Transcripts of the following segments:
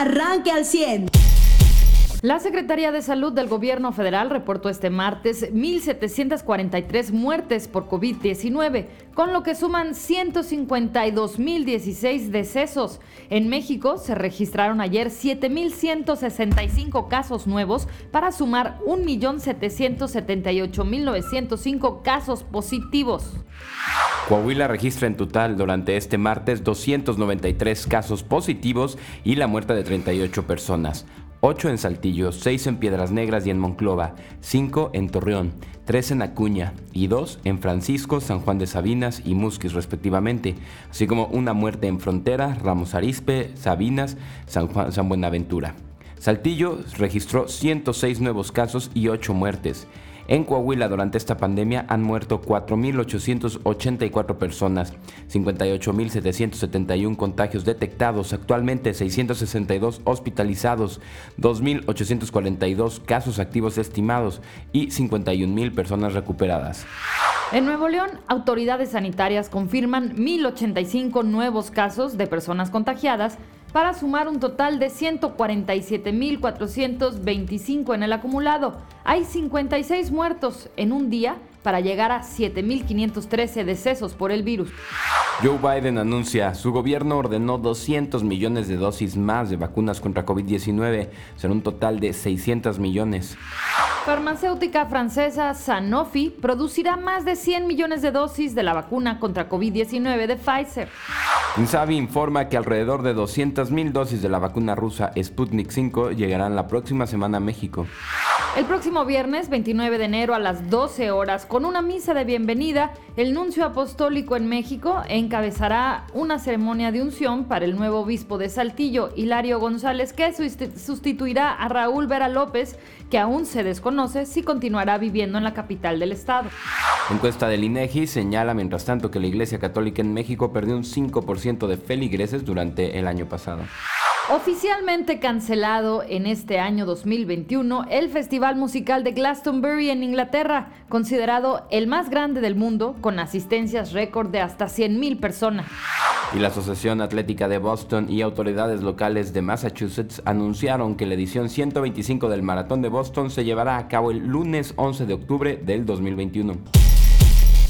arranque al 100. La Secretaría de Salud del Gobierno Federal reportó este martes 1.743 muertes por COVID-19, con lo que suman 152.016 decesos. En México se registraron ayer 7.165 casos nuevos para sumar 1.778.905 casos positivos. Coahuila registra en total durante este martes 293 casos positivos y la muerte de 38 personas. 8 en Saltillo, 6 en Piedras Negras y en Monclova, 5 en Torreón, 3 en Acuña y 2 en Francisco, San Juan de Sabinas y Musquis respectivamente, así como una muerte en Frontera, Ramos Arispe, Sabinas, San, Juan, San Buenaventura. Saltillo registró 106 nuevos casos y 8 muertes. En Coahuila durante esta pandemia han muerto 4.884 personas, 58.771 contagios detectados, actualmente 662 hospitalizados, 2.842 casos activos estimados y 51.000 personas recuperadas. En Nuevo León, autoridades sanitarias confirman 1.085 nuevos casos de personas contagiadas para sumar un total de 147.425 en el acumulado. Hay 56 muertos en un día para llegar a 7.513 decesos por el virus. Joe Biden anuncia, su gobierno ordenó 200 millones de dosis más de vacunas contra COVID-19, será un total de 600 millones. Farmacéutica francesa Sanofi producirá más de 100 millones de dosis de la vacuna contra COVID-19 de Pfizer. Insabi informa que alrededor de 200.000 dosis de la vacuna rusa Sputnik 5 llegarán la próxima semana a México. El próximo viernes 29 de enero a las 12 horas, con una misa de bienvenida, el nuncio apostólico en México encabezará una ceremonia de unción para el nuevo obispo de Saltillo, Hilario González, que sustituirá a Raúl Vera López, que aún se desconoce si continuará viviendo en la capital del estado. Encuesta del INEGI señala, mientras tanto, que la Iglesia Católica en México perdió un 5% de feligreses durante el año pasado. Oficialmente cancelado en este año 2021 el Festival Musical de Glastonbury en Inglaterra, considerado el más grande del mundo, con asistencias récord de hasta 100.000 personas. Y la Asociación Atlética de Boston y autoridades locales de Massachusetts anunciaron que la edición 125 del Maratón de Boston se llevará a cabo el lunes 11 de octubre del 2021.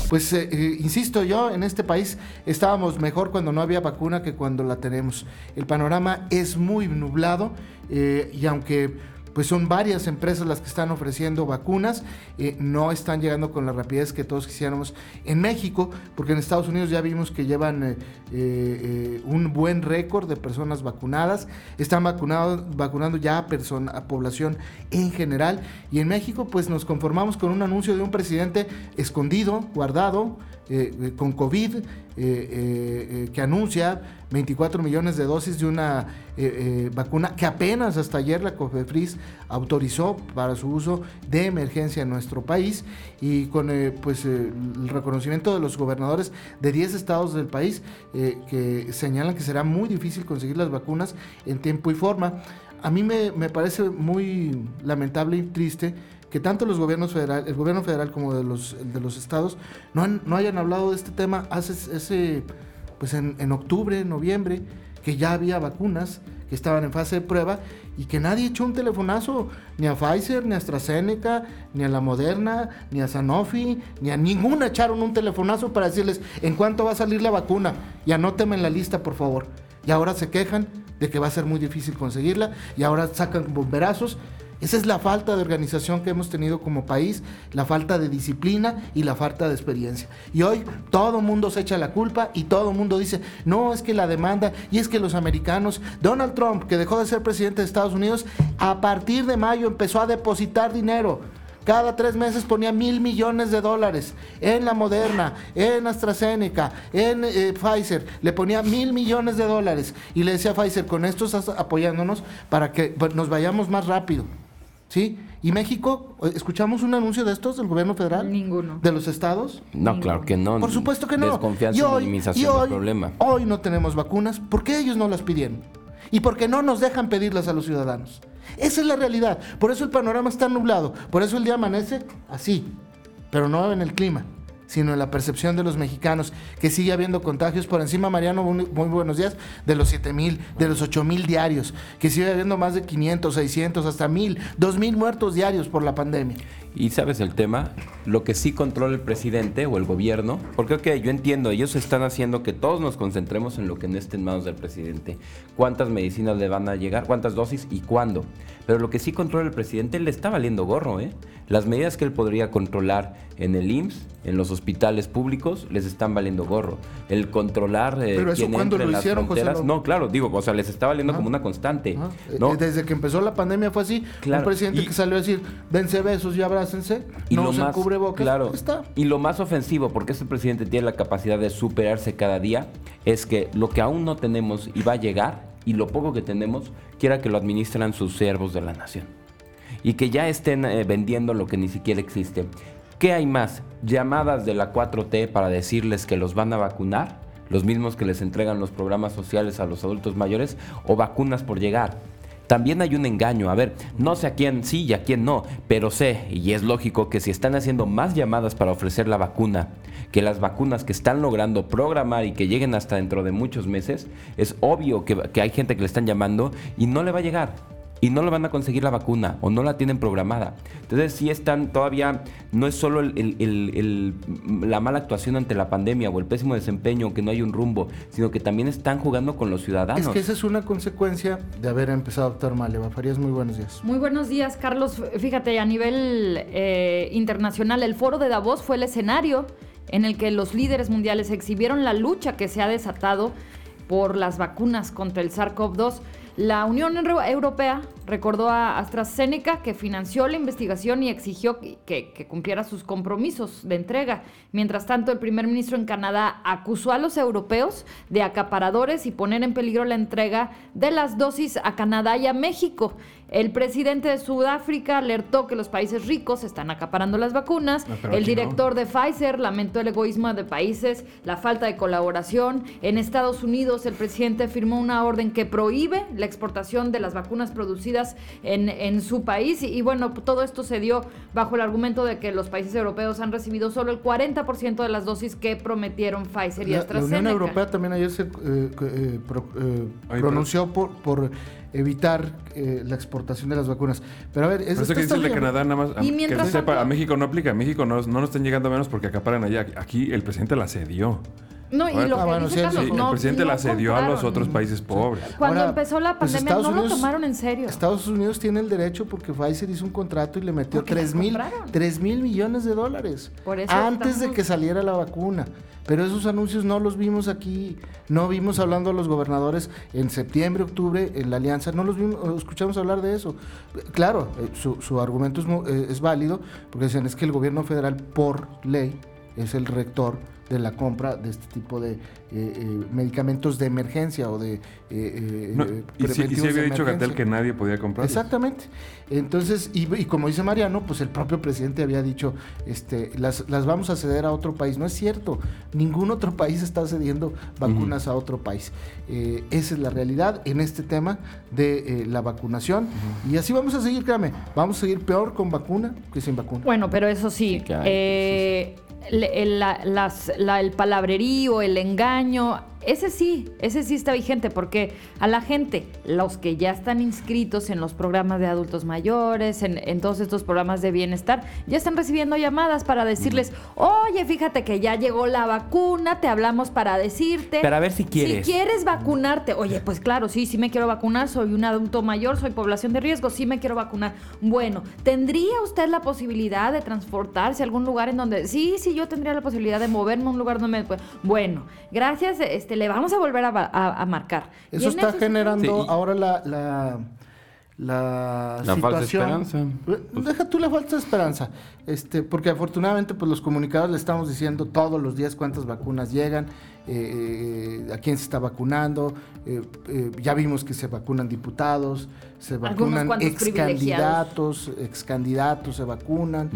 Pues eh, eh, insisto yo, en este país estábamos mejor cuando no había vacuna que cuando la tenemos. El panorama es muy nublado eh, y aunque pues son varias empresas las que están ofreciendo vacunas, eh, no están llegando con la rapidez que todos quisiéramos en México, porque en Estados Unidos ya vimos que llevan eh, eh, un buen récord de personas vacunadas, están vacunando ya a, persona, a población en general, y en México pues nos conformamos con un anuncio de un presidente escondido, guardado, con COVID, que anuncia 24 millones de dosis de una vacuna que apenas hasta ayer la COFEFRIS autorizó para su uso de emergencia en nuestro país y con pues, el reconocimiento de los gobernadores de 10 estados del país que señalan que será muy difícil conseguir las vacunas en tiempo y forma. A mí me, me parece muy lamentable y triste que tanto los gobiernos federal, el gobierno federal como de los, de los estados no, han, no hayan hablado de este tema hace ese, pues en, en, octubre, noviembre, que ya había vacunas que estaban en fase de prueba y que nadie echó un telefonazo ni a Pfizer, ni a AstraZeneca, ni a la Moderna, ni a Sanofi, ni a ninguna echaron un telefonazo para decirles en cuánto va a salir la vacuna y anóteme en la lista, por favor. Y ahora se quejan de que va a ser muy difícil conseguirla y ahora sacan bomberazos esa es la falta de organización que hemos tenido como país, la falta de disciplina y la falta de experiencia. Y hoy todo mundo se echa la culpa y todo mundo dice, no, es que la demanda y es que los americanos, Donald Trump, que dejó de ser presidente de Estados Unidos, a partir de mayo empezó a depositar dinero. Cada tres meses ponía mil millones de dólares en la Moderna, en AstraZeneca, en eh, Pfizer. Le ponía mil millones de dólares y le decía a Pfizer, con esto estás apoyándonos para que pues, nos vayamos más rápido. ¿Sí? ¿Y México? ¿Escuchamos un anuncio de estos del gobierno federal? Ninguno. ¿De los estados? No, claro que no. Por supuesto que no. Desconfianza y, hoy, minimización hoy, del problema. Hoy no tenemos vacunas. ¿Por qué ellos no las pidieron? Y porque no nos dejan pedirlas a los ciudadanos. Esa es la realidad. Por eso el panorama está nublado. Por eso el día amanece así. Pero no en el clima. Sino en la percepción de los mexicanos, que sigue habiendo contagios por encima, Mariano, muy, buenos días, de los 7 mil, de los 8 mil diarios, que sigue habiendo más de 500, 600, hasta mil, 2 mil muertos diarios por la pandemia. Y sabes el tema, lo que sí controla el presidente o el gobierno, porque yo entiendo, ellos están haciendo que todos nos concentremos en lo que no esté en manos del presidente. ¿Cuántas medicinas le van a llegar? ¿Cuántas dosis? ¿Y cuándo? Pero lo que sí controla el presidente le está valiendo gorro, ¿eh? Las medidas que él podría controlar en el IMSS, en los hospitales públicos, les están valiendo gorro. El controlar eh, Pero eso cuando lo hicieron, fronteras, no, claro, digo, o sea, les está valiendo como una constante. ¿no? Eh, desde que empezó la pandemia fue así. Un presidente que salió a decir, dense besos y abrácense, y no lo más, cubrebocas, claro, está. Y lo más ofensivo, porque este presidente tiene la capacidad de superarse cada día, es que lo que aún no tenemos y va a llegar, y lo poco que tenemos, quiera que lo administran sus siervos de la nación y que ya estén eh, vendiendo lo que ni siquiera existe. ¿Qué hay más? Llamadas de la 4T para decirles que los van a vacunar, los mismos que les entregan los programas sociales a los adultos mayores, o vacunas por llegar. También hay un engaño, a ver, no sé a quién sí y a quién no, pero sé, y es lógico que si están haciendo más llamadas para ofrecer la vacuna que las vacunas que están logrando programar y que lleguen hasta dentro de muchos meses, es obvio que, que hay gente que le están llamando y no le va a llegar y no le van a conseguir la vacuna o no la tienen programada. Entonces sí están todavía, no es solo la mala actuación ante la pandemia o el pésimo desempeño, que no hay un rumbo, sino que también están jugando con los ciudadanos. Es que esa es una consecuencia de haber empezado, doctor Maleva. Farías, muy buenos días. Muy buenos días, Carlos. Fíjate, a nivel eh, internacional, el foro de Davos fue el escenario en el que los líderes mundiales exhibieron la lucha que se ha desatado por las vacunas contra el SARS-CoV-2. La Unión Europea recordó a AstraZeneca que financió la investigación y exigió que, cumpliera sus compromisos de entrega. Mientras tanto, el primer ministro en Canadá acusó a los europeos de acaparadores y poner en peligro la entrega de las dosis a Canadá y a México. El presidente de Sudáfrica alertó que los países ricos están acaparando las vacunas. el director de Pfizer lamentó el egoísmo de países, la falta de colaboración. En Estados Unidos, el presidente firmó una orden que prohíbe la exportación de las vacunas producidas en, su país. Y, bueno, todo esto se dio bajo el argumento de que los países europeos han recibido solo el 40% de las dosis que prometieron Pfizer y AstraZeneca. La Unión Europea también ayer se eh, eh, eh, pronunció por, por evitar eh, la exportación de las vacunas. Pero a ver, eso que dice de Canadá nada más, que se sepa, a México no aplica, a México no, no nos están llegando menos porque acaparan allá. Aquí el presidente la cedió. No, y lo que dice Carlos, el presidente la cedió a los otros países pobres. Cuando empezó la pues, pandemia no lo tomaron en serio. Estados Unidos tiene el derecho porque Pfizer hizo un contrato y le metió 3 mil, 3 mil millones de dólares antes de que saliera la vacuna. Pero esos anuncios no los vimos aquí, no vimos hablando a los gobernadores en septiembre, octubre, en la alianza, no los vimos, escuchamos hablar de eso. Claro, eh, su, su argumento es, eh, es válido, porque dicen es que el gobierno federal por ley es el rector de la compra de este tipo de eh, eh, medicamentos de emergencia o de eh, y, si, había dicho Gatel que nadie podía comprar exactamente. Entonces y, como dice Mariano pues el propio presidente había dicho este las, las vamos a ceder a otro país. No es cierto. Ningún otro país está cediendo vacunas a otro país. Esa es la realidad en este tema de la vacunación. Y así vamos a seguir créame. Vamos a seguir peor con vacuna que sin vacuna. Bueno pero eso sí, sí el, el palabrerío, el engaño, ese sí, ese sí está vigente porque a la gente, los que ya están inscritos en los programas de adultos mayores, en, todos estos programas de bienestar, ya están recibiendo llamadas para decirles, oye, fíjate que ya llegó la vacuna, te hablamos para decirte. Para ver si quieres. Si quieres vacunarte, oye, pues claro, sí, sí me quiero vacunar, soy un adulto mayor, soy población de riesgo, sí me quiero vacunar. Bueno, ¿tendría usted la posibilidad de transportarse a algún lugar en donde, sí, sí, yo tendría la posibilidad de moverme a un lugar donde me... Bueno, gracias, este le vamos a volver a, marcar. Eso está generando ahora la, la, la, la falsa esperanza. Deja tú la falsa esperanza. Este, porque afortunadamente pues los comunicadores le estamos diciendo todos los días cuántas vacunas llegan, eh, eh, a quién se está vacunando, eh, ya vimos que se vacunan diputados, se vacunan ex candidatos, ex candidatos se vacunan.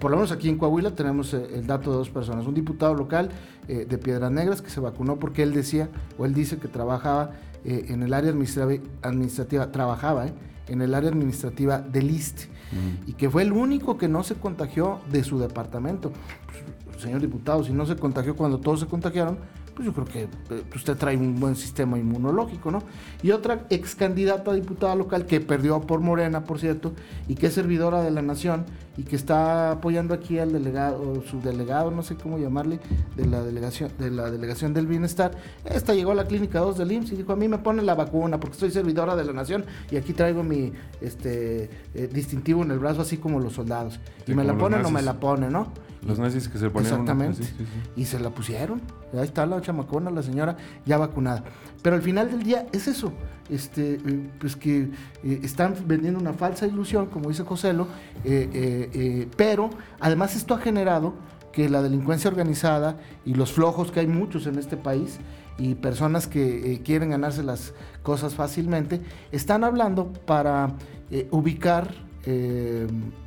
por lo menos aquí en Coahuila tenemos el dato de dos personas, un diputado local de Piedras Negras que se vacunó porque él decía, o él dice que trabajaba en el área administrativa, administrativa trabajaba en el área administrativa del ISTE y que fue el único que no se contagió de su departamento. señor diputado, si no se contagió cuando todos se contagiaron, pues yo creo que eh, usted trae un buen sistema inmunológico, ¿no? Y otra ex candidata a diputada local que perdió por Morena, por cierto, y que es servidora de la nación y que está apoyando aquí al delegado, su delegado, no sé cómo llamarle, de la delegación, de la delegación del bienestar. Esta llegó a la clínica 2 del IMSS y dijo, a mí me ponen la vacuna porque soy servidora de la nación y aquí traigo mi este eh, distintivo en el brazo así como los soldados. y me la ponen o me la ponen, ¿no? Los nazis que se ponían. Exactamente. Y se la pusieron. Ahí está la chamacona, la señora ya vacunada. Pero al final del día es eso. Este, eh, pues que eh, están vendiendo una falsa ilusión, como dice Joselo, eh, pero además esto ha generado que la delincuencia organizada y los flojos, que hay muchos en este país, y personas que quieren ganarse las cosas fácilmente, están hablando para ubicar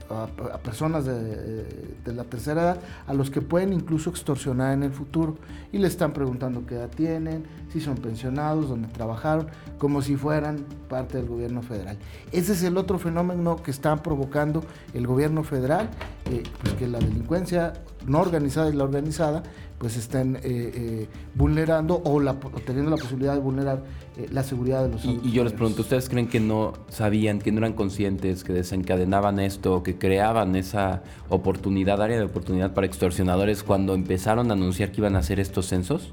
a, personas de, la tercera edad a los que pueden incluso extorsionar en el futuro y le están preguntando qué edad tienen, si son pensionados, dónde trabajaron, como si fueran parte del gobierno federal. Ese es el otro fenómeno que están provocando el gobierno federal, eh, pues que la delincuencia no organizada y la organizada pues estén eh, eh, vulnerando o, la, teniendo la posibilidad de vulnerar eh, la seguridad de los y, y yo les pregunto, ¿ustedes creen que no sabían, que no eran conscientes, que desencadenaban esto, que creaban esa oportunidad, área de oportunidad para extorsionadores cuando empezaron a anunciar que iban a hacer estos censos?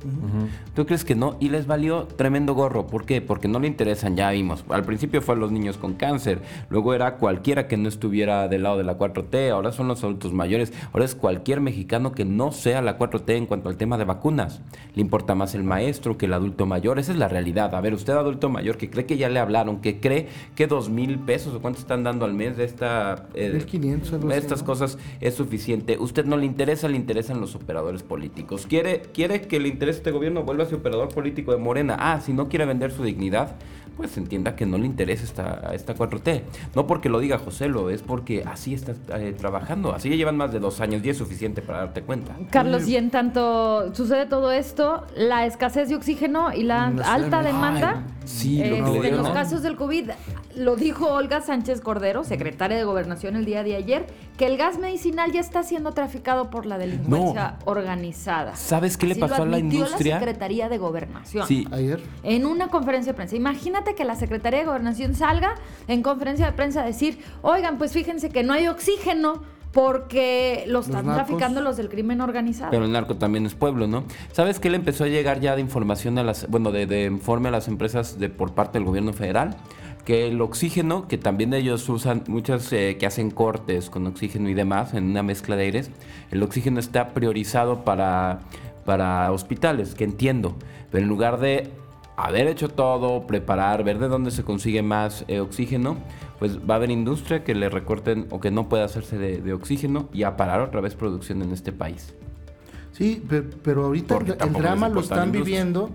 ¿Tú crees que no? Y les valió tremendo gorro. ¿Por qué? Porque no le interesan, ya vimos. Al principio fue a los niños con cáncer, luego era cualquiera que no estuviera del lado de la 4T, ahora son los adultos mayores, ahora es cualquier mexicano que no sea la 4T en cuanto al tema de vacunas. Le importa más el maestro que el adulto mayor, esa es la realidad. A ver, usted adulto mayor que cree que ya le hablaron, que cree que dos mil pesos o cuánto están dando al mes de esta... Eh, estas cosas es suficiente. Usted no le interesa, le interesan los operadores políticos. ¿Quiere, quiere que le interese este gobierno, vuelva a ser operador político de Morena. Ah, si no quiere vender su dignidad, pues entienda que no le interesa esta, esta 4T. No porque lo diga José, lo es porque así está eh, trabajando. Así ya llevan más de dos años y es suficiente para darte cuenta. Carlos, y en tanto sucede todo esto, la escasez de oxígeno y la alta demanda, sí, eh, en los casos del COVID, lo dijo Olga Sánchez Cordero, secretaria de Gobernación el día de ayer, que el gas medicinal ya está siendo traficado por la delincuencia organizada. ¿Sabes qué le pasó a la industria? la Secretaría de Gobernación. Sí. Ayer. En una conferencia de prensa. Imagínate que la Secretaría de Gobernación salga en conferencia de prensa a decir, oigan, pues fíjense que no hay oxígeno porque lo están traficando los del crimen organizado. Pero el narco también es pueblo, ¿no? ¿Sabes qué le empezó a llegar ya de información a las, bueno, de, informe a las empresas de por parte del gobierno federal? Que el oxígeno, que también ellos usan, muchas eh, que hacen cortes con oxígeno y demás en una mezcla de aires, el oxígeno está priorizado para, para hospitales, que entiendo, pero en lugar de haber hecho todo, preparar, ver de dónde se consigue más eh, oxígeno, pues va a haber industria que le recorten o que no pueda hacerse de, oxígeno y a parar otra vez producción en este país. Sí, pero, ahorita el, drama lo están viviendo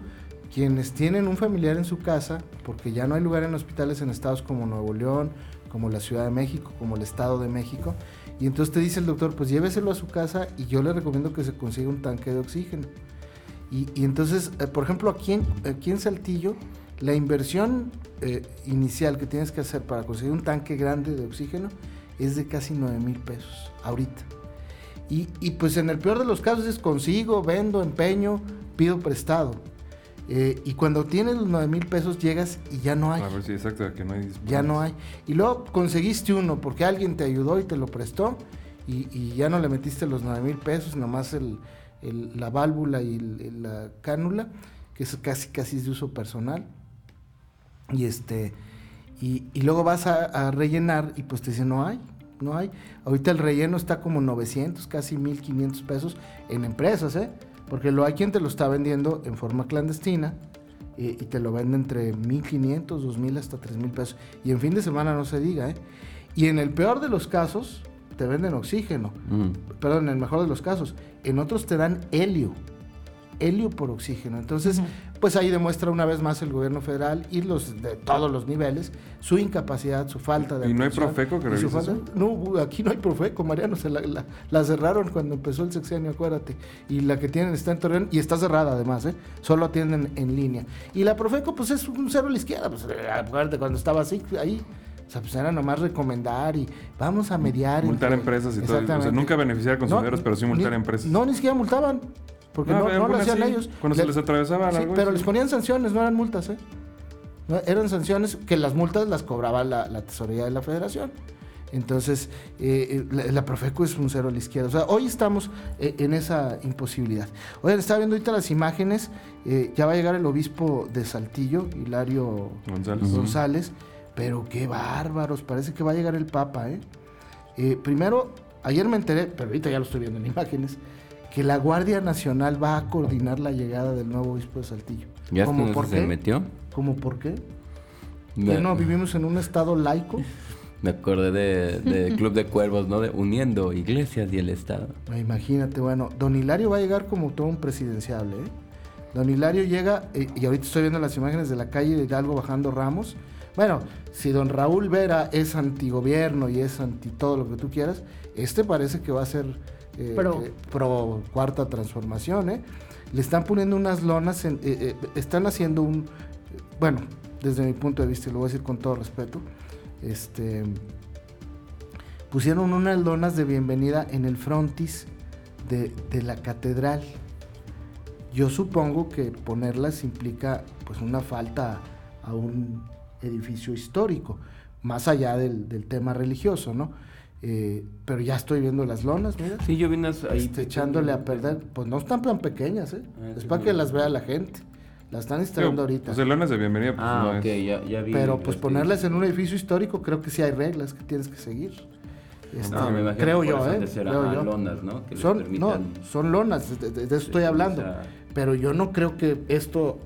quienes tienen un familiar en su casa, porque ya no hay lugar en hospitales en estados como Nuevo León, como la Ciudad de México, como el Estado de México. Y entonces te dice el doctor, pues lléveselo a su casa y yo le recomiendo que se consiga un tanque de oxígeno. Y, entonces, eh, por ejemplo, aquí en, Saltillo, la inversión eh, inicial que tienes que hacer para conseguir un tanque grande de oxígeno es de casi 9 mil pesos ahorita. Y, y, pues en el peor de los casos es consigo, vendo, empeño, pido prestado. Eh, y cuando tienes los 9 mil pesos llegas y ya no hay. A ver, sí, exacto, que no hay. Ya no hay. Y luego conseguiste uno porque alguien te ayudó y te lo prestó y, y ya no le metiste los 9 mil pesos, nomás el, la válvula y la cánula, que es casi casi de uso personal. Y este y, luego vas a, rellenar y pues te dicen no hay, no hay. Ahorita el relleno está como 900, casi 1500 pesos en empresas, ¿eh? Porque lo hay quien te lo está vendiendo en forma clandestina y, te lo vende entre 1500, 2000 hasta 3000 pesos. Y en fin de semana no se diga, ¿eh? Y en el peor de los casos, te venden oxígeno. Mm. Perdón, en el mejor de los casos. En otros te dan helio. Helio por oxígeno. Entonces, pues ahí demuestra una vez más el gobierno federal y los de todos los niveles su incapacidad, su falta de. ¿Y no hay Profeco que revise No, aquí no hay Profeco, Mariano. Se la, cerraron cuando empezó el sexenio, acuérdate. Y la que tienen está en Torreón y está cerrada además, ¿eh? Solo atienden en línea. Y la Profeco, pues es un cero a la izquierda. Pues, acuérdate cuando estaba así, ahí O sea, pues era nomás recomendar y vamos a mediar. Multar empresas y todo. O sea, nunca beneficiar a consumidores, pero sí multar empresas. No, ni siquiera multaban. Porque no, no, lo hacían ellos. Cuando se les atravesaban algo. Pero les ponían sanciones, no eran multas, ¿eh? eran sanciones que las multas las cobraba la, tesorería de la federación. Entonces, eh, eh, la, Profeco es un cero a la izquierda. O sea, hoy estamos eh, en esa imposibilidad. Oigan, estaba viendo ahorita las imágenes. ya va a llegar el obispo de Saltillo, Hilario González. Pero qué bárbaros, parece que va a llegar el Papa, ¿eh? primero, ayer me enteré, pero ahorita ya lo estoy viendo en imágenes, que la Guardia Nacional va a coordinar la llegada del nuevo obispo de Saltillo. ¿Ya ¿Cómo por se metió? ¿Cómo por qué? no vivimos en un estado laico? Me acordé del de Club de Cuervos, ¿no? De uniendo iglesias y el Estado. Imagínate, bueno, don Hilario va a llegar como todo un presidenciable, ¿eh? Don Hilario llega, eh, y ahorita estoy viendo las imágenes de la calle de Hidalgo bajando Ramos. Bueno, si don Raúl Vera es antigobierno y es anti todo lo que tú quieras, este parece que va a ser eh, pro. cuarta transformación, ¿eh? Le están poniendo unas lonas, están haciendo un, bueno, desde mi punto de vista, y lo voy a decir con todo respeto, este, pusieron unas lonas de bienvenida en el frontis de, la catedral. Yo supongo que ponerlas implica pues una falta a un edificio histórico, más allá del, tema religioso, ¿no? Eh, pero ya estoy viendo las lonas, mira. Sí, yo vine ahí. Este, echándole a perder. Pues no están tan pequeñas, ¿eh? Ah, es para que las vea la gente. La están instalando ahorita. Pues lonas de bienvenida, pues ah, no ya, ya vi Pero pues ponerlas en un edificio histórico, creo que sí hay reglas que tienes que seguir. Este, no, me creo yo, ¿eh? Creo yo. lonas, ¿no? Que son, no, son lonas, de, eso estoy hablando. Pero yo no creo que esto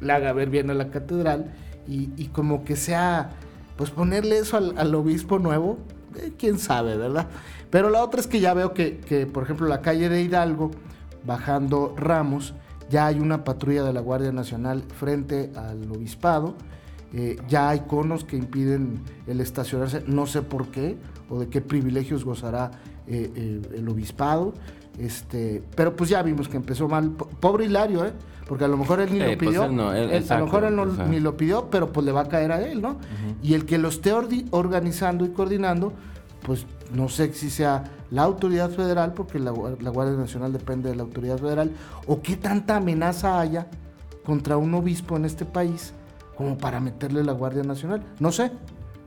le haga ver bien a la catedral y, y como que sea, pues ponerle eso al, al obispo nuevo, eh, quién sabe, ¿verdad? Pero la otra es que ya veo que, que, por ejemplo, la calle de Hidalgo, bajando Ramos, ya hay una patrulla de la Guardia Nacional frente al obispado, eh, ya hay conos que impiden el estacionarse, no sé por qué o de qué privilegios gozará eh, el obispado. Este, pero pues ya vimos que empezó mal. Pobre Hilario, ¿eh? Porque a lo mejor él ni lo pues pidió. a lo mejor él no, ni lo pidió, pero pues le va a caer a él, ¿no? Y el que lo esté organizando y coordinando, pues no sé si sea la autoridad federal, porque la, Guardia Nacional depende de la autoridad federal, o qué tanta amenaza haya contra un obispo en este país como para meterle la Guardia Nacional. No sé,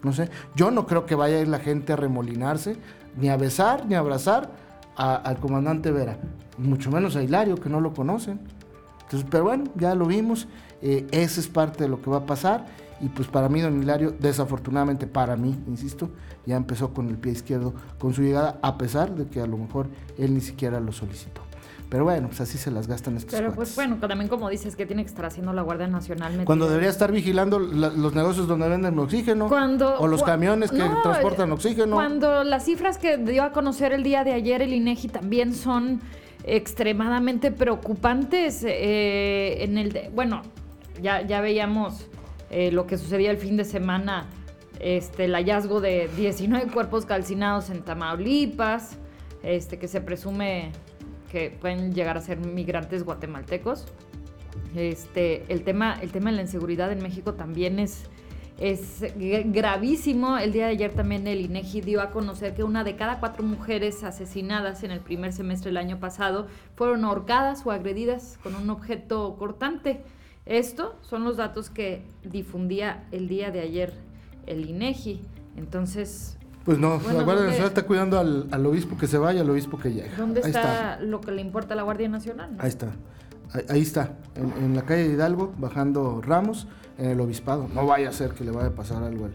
no sé. Yo no creo que vaya a ir la gente a remolinarse, ni a besar, ni a abrazar al comandante Vera, mucho menos a Hilario, que no lo conocen. Entonces, pero bueno, ya lo vimos, eh, esa es parte de lo que va a pasar y pues para mí, don Hilario, desafortunadamente para mí, insisto, ya empezó con el pie izquierdo con su llegada, a pesar de que a lo mejor él ni siquiera lo solicitó. Pero bueno, pues así se las gastan estos Pero pues bueno, también como dices, que tiene que estar haciendo la Guardia Nacional? Cuando debería estar vigilando los negocios donde venden oxígeno. Cuando, o los camiones que transportan oxígeno. Cuando las cifras que dio a conocer el día de ayer el INEGI también son extremadamente preocupantes. Eh, en el bueno, ya, ya veíamos eh, lo que sucedía el fin de semana, este, el hallazgo de 19 cuerpos calcinados en Tamaulipas, este, que se presume que pueden llegar a ser migrantes guatemaltecos. Este, el, tema, el tema de la inseguridad en México también es, es gravísimo. El día de ayer también el INEGI dio a conocer que una de cada cuatro mujeres asesinadas en el primer semestre del año pasado fueron ahorcadas o agredidas con un objeto cortante. Esto son los datos que difundía el día de ayer el INEGI. Entonces. Pues no, la Guardia Nacional está cuidando al, obispo que se vaya, al obispo que llega. ¿Dónde está, lo que le importa a la Guardia Nacional? Ahí está. Ahí, está, en, la calle de Hidalgo, bajando Ramos, en el obispado. No vaya a ser que le vaya a pasar algo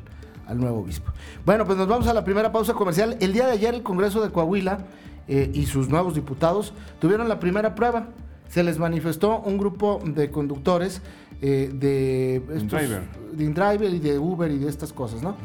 al, nuevo obispo. Bueno, pues nos vamos a la primera pausa comercial. El día de ayer el Congreso de Coahuila eh, y sus nuevos diputados tuvieron la primera prueba se les manifestó un grupo de conductores eh, de, estos, de InDriver y de Uber y de estas cosas, ¿no?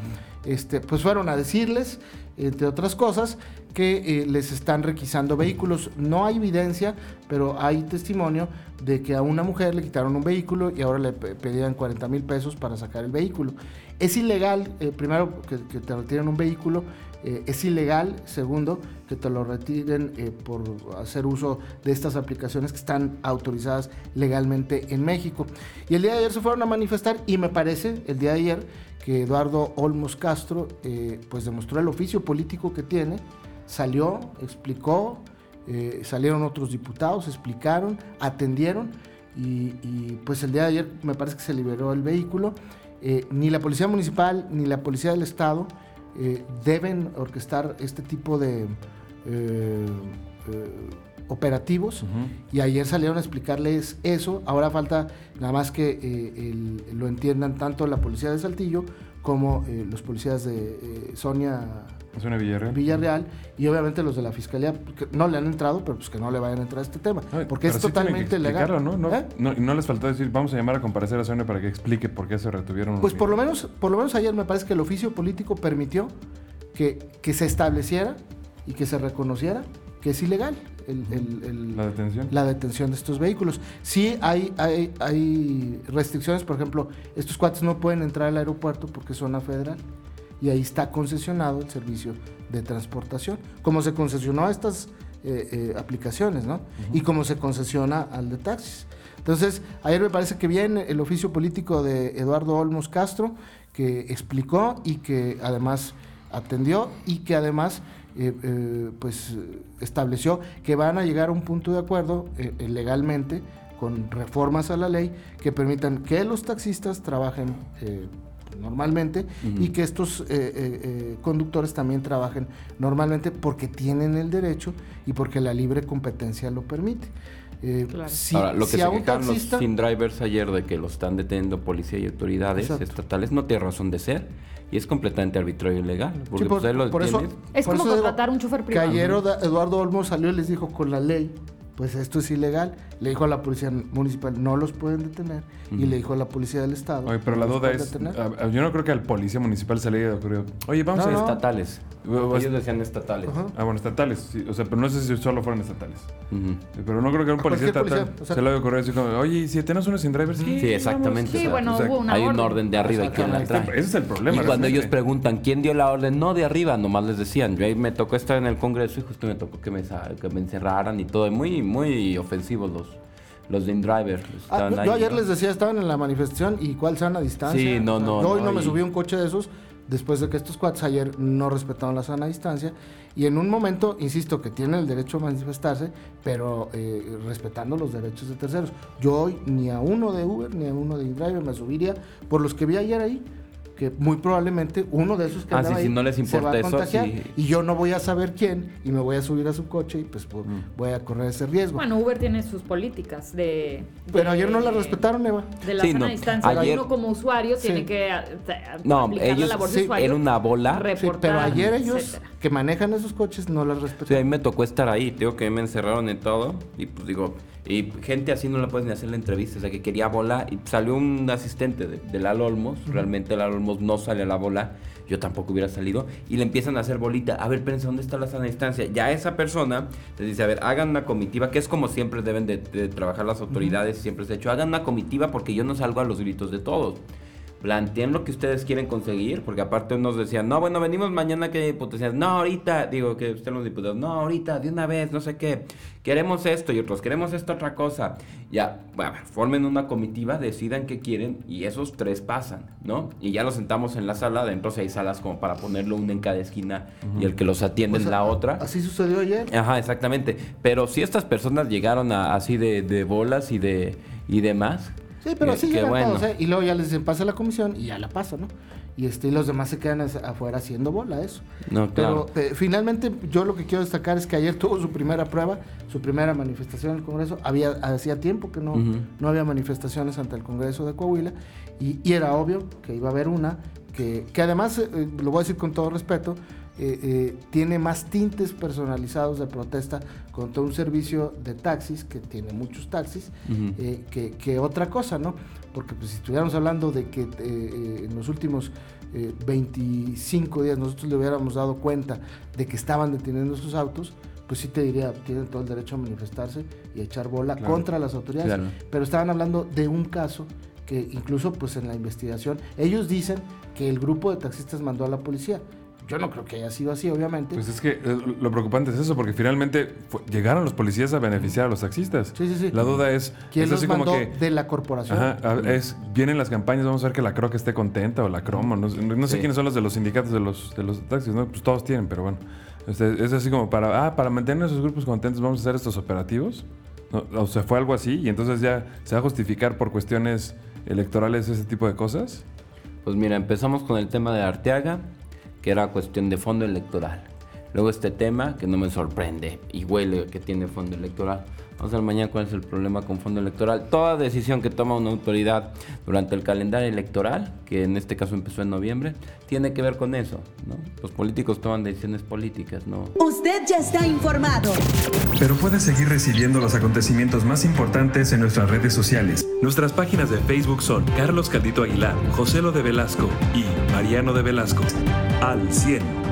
Este, pues fueron a decirles, entre otras cosas, que eh, les están requisando vehículos. No hay evidencia, pero hay testimonio de que a una mujer le quitaron un vehículo y ahora le pedían 40 mil pesos para sacar el vehículo. Es ilegal, eh, primero, que, que, te retiren un vehículo eh, es ilegal. Segundo, que te lo retiren eh, por hacer uso de estas aplicaciones que están autorizadas legalmente en México. Y el día de ayer se fueron a manifestar y me parece, el día de ayer, que Eduardo Olmos Castro eh, pues demostró el oficio político que tiene, salió, explicó, eh, salieron otros diputados, explicaron, atendieron y, pues el día de ayer me parece que se liberó el vehículo. Eh, ni la Policía Municipal ni la Policía del Estado deben orquestar este tipo de operativos y ayer salieron a explicarles eso. Ahora falta nada más que eh, lo entiendan tanto la policía de Saltillo como eh, los policías de eh, Sonia, Villarreal. Villarreal y obviamente los de la fiscalía que no le han entrado, pero pues que no le vayan a entrar a este tema, porque es totalmente legal. ¿no? No, ¿no? no, les faltó decir, vamos a llamar a comparecer a Sonia para que explique por qué se retuvieron. Pues por lo menos, por lo menos ayer me parece que el oficio político permitió que, que se estableciera y que se reconociera que es ilegal la, detención. la detención de estos vehículos. Sí hay, hay, hay restricciones, por ejemplo, estos cuates no pueden entrar al aeropuerto porque es zona federal y ahí está concesionado el servicio de transportación, como se concesionó a estas eh, eh, aplicaciones, ¿no? Y como se concesiona al de taxis. Entonces, ayer me parece que viene el oficio político de Eduardo Olmos Castro, que explicó y que además atendió y que además eh, eh, pues estableció que van a llegar a un punto de acuerdo eh, legalmente con reformas a la ley que permitan que los taxistas trabajen normalmente y que estos conductores también trabajen normalmente porque tienen el derecho y porque la libre competencia lo permite. Ahora, lo que se quejaron los sin drivers ayer de que lo están deteniendo policía y autoridades estatales no tiene razón de ser y es completamente arbitrario y ilegal. Porque por, pues, eso, es como contratar un chofer privado. Que ayer Eduardo Olmo salió y les dijo con la ley, pues esto es ilegal. Le dijo a la policía municipal, no los pueden detener. Y le dijo a la policía del estado. Oye, pero la duda es, yo no creo que al policía municipal se le haya ocurrido, oye, vamos a... Estatales. Ellos decían estatales. Ah, bueno, estatales. o sea, pero no sé si solo fueron estatales. Pero no creo que a un policía estatal se le haya ocurrido así como, oye, si tenemos unos sin drivers, sí, sí exactamente. Sí, bueno, hubo una Hay un orden de arriba y quién la trae. Ese es el problema. Y cuando ellos preguntan quién dio la orden, no de arriba, nomás les decían. Yo ahí me tocó estar en el Congreso y justo me tocó que me, que me encerraran y todo. Muy, muy ofensivos los los de InDriver. Ah, yo, ayer les decía, estaban en la manifestación y cuál sana distancia. Sí, no, no. Yo hoy no, me subí un coche de esos después de que estos cuates ayer no respetaron la sana distancia y en un momento, insisto, que tienen el derecho a manifestarse, pero eh, respetando los derechos de terceros. Yo hoy ni a uno de Uber ni a uno de InDriver me subiría por los que vi ayer ahí que muy probablemente uno de esos que ah, sí, no les importa se va a contagiar y yo no voy a saber quién y me voy a subir a su coche y pues, pues mm. voy a correr ese riesgo. Bueno, Uber tiene sus políticas de... Pero ayer no la respetaron, Eva. De la sana distancia. Ayer, uno como usuario tiene que no, ellos, la labor era una bola. pero ayer ellos que manejan esos coches no las respetaron. Sí, a mí me tocó estar ahí, digo que me encerraron en todo y pues digo y gente así no la puedes ni hacer la entrevista, o sea, que quería bola y salió un asistente de, de Lalo Olmos, realmente Lalo Olmos no sale a la bola, yo tampoco hubiera salido, y le empiezan a hacer bolita, a ver, espérense, ¿dónde está la sana distancia? Ya esa persona les dice, a ver, hagan una comitiva, que es como siempre deben de, trabajar las autoridades, siempre se ha hecho, hagan una comitiva porque yo no salgo a los gritos de todos planteen lo que ustedes quieren conseguir, porque aparte nos decían, no, bueno, venimos mañana que potencias, no, ahorita, digo que ustedes los diputados, no, ahorita, de una vez, no sé qué, queremos esto y otros, queremos esta otra cosa. Ya, bueno, formen una comitiva, decidan qué quieren y esos tres pasan, ¿no? Y ya los sentamos en la sala, dentro si hay salas como para ponerlo uno en cada esquina y el que los atiende en pues, la otra. Así sucedió ayer. Ajá, exactamente. Pero si estas personas llegaron a, así de, de bolas y de y demás, Sí, pero así llegan todos, ¿eh? Y luego ya les dicen, pasa la comisión y ya la pasa, ¿no? Y, este, y los demás se quedan afuera haciendo bola, eso. No, claro. Pero eh, finalmente yo lo que quiero destacar es que ayer tuvo su primera prueba, su primera manifestación en el Congreso. Había, hacía tiempo que no, no había manifestaciones ante el Congreso de Coahuila y, era obvio que iba a haber una que, que además, eh, lo voy a decir con todo respeto, eh, eh, tiene más tintes personalizados de protesta contra un servicio de taxis, que tiene muchos taxis, eh, que, otra cosa, ¿no? Porque pues, si estuviéramos hablando de que en los últimos 25 días nosotros le hubiéramos dado cuenta de que estaban deteniendo sus autos, pues sí te diría, tienen todo el derecho a manifestarse y a echar bola contra las autoridades. Pero estaban hablando de un caso que incluso pues en la investigación, ellos dicen que el grupo de taxistas mandó a la policía, yo no creo que haya sido así, obviamente. Pues es que eh, lo preocupante es eso, porque finalmente llegaron los policías a beneficiar a los taxistas. Sí, sí, sí. La duda es... ¿Quién es los mandó de la corporación? Ajá, es, vienen las campañas, vamos a ver que la Croc esté contenta o la Cromo. No, sé quiénes son los de los sindicatos de los, de los taxis, ¿no? Pues todos tienen, pero bueno. Este, es así como para, ah, para mantener esos grupos contentos vamos a hacer estos operativos. o sea, fue algo así y entonces ya se va a justificar por cuestiones electorales ese tipo de cosas. Pues mira, empezamos con el tema de Arteaga, que era cuestión de fondo electoral. Luego este tema, que no me sorprende y huele que tiene fondo electoral. Vamos a ver mañana cuál es el problema con fondo electoral. Toda decisión que toma una autoridad durante el calendario electoral, que en este caso empezó en noviembre, tiene que ver con eso. ¿no? Los políticos toman decisiones políticas, ¿no? Usted ya está informado. Pero puede seguir recibiendo los acontecimientos más importantes en nuestras redes sociales. Nuestras páginas de Facebook son Carlos Caldito Aguilar, José Lo de Velasco y Mariano de Velasco. Al 100.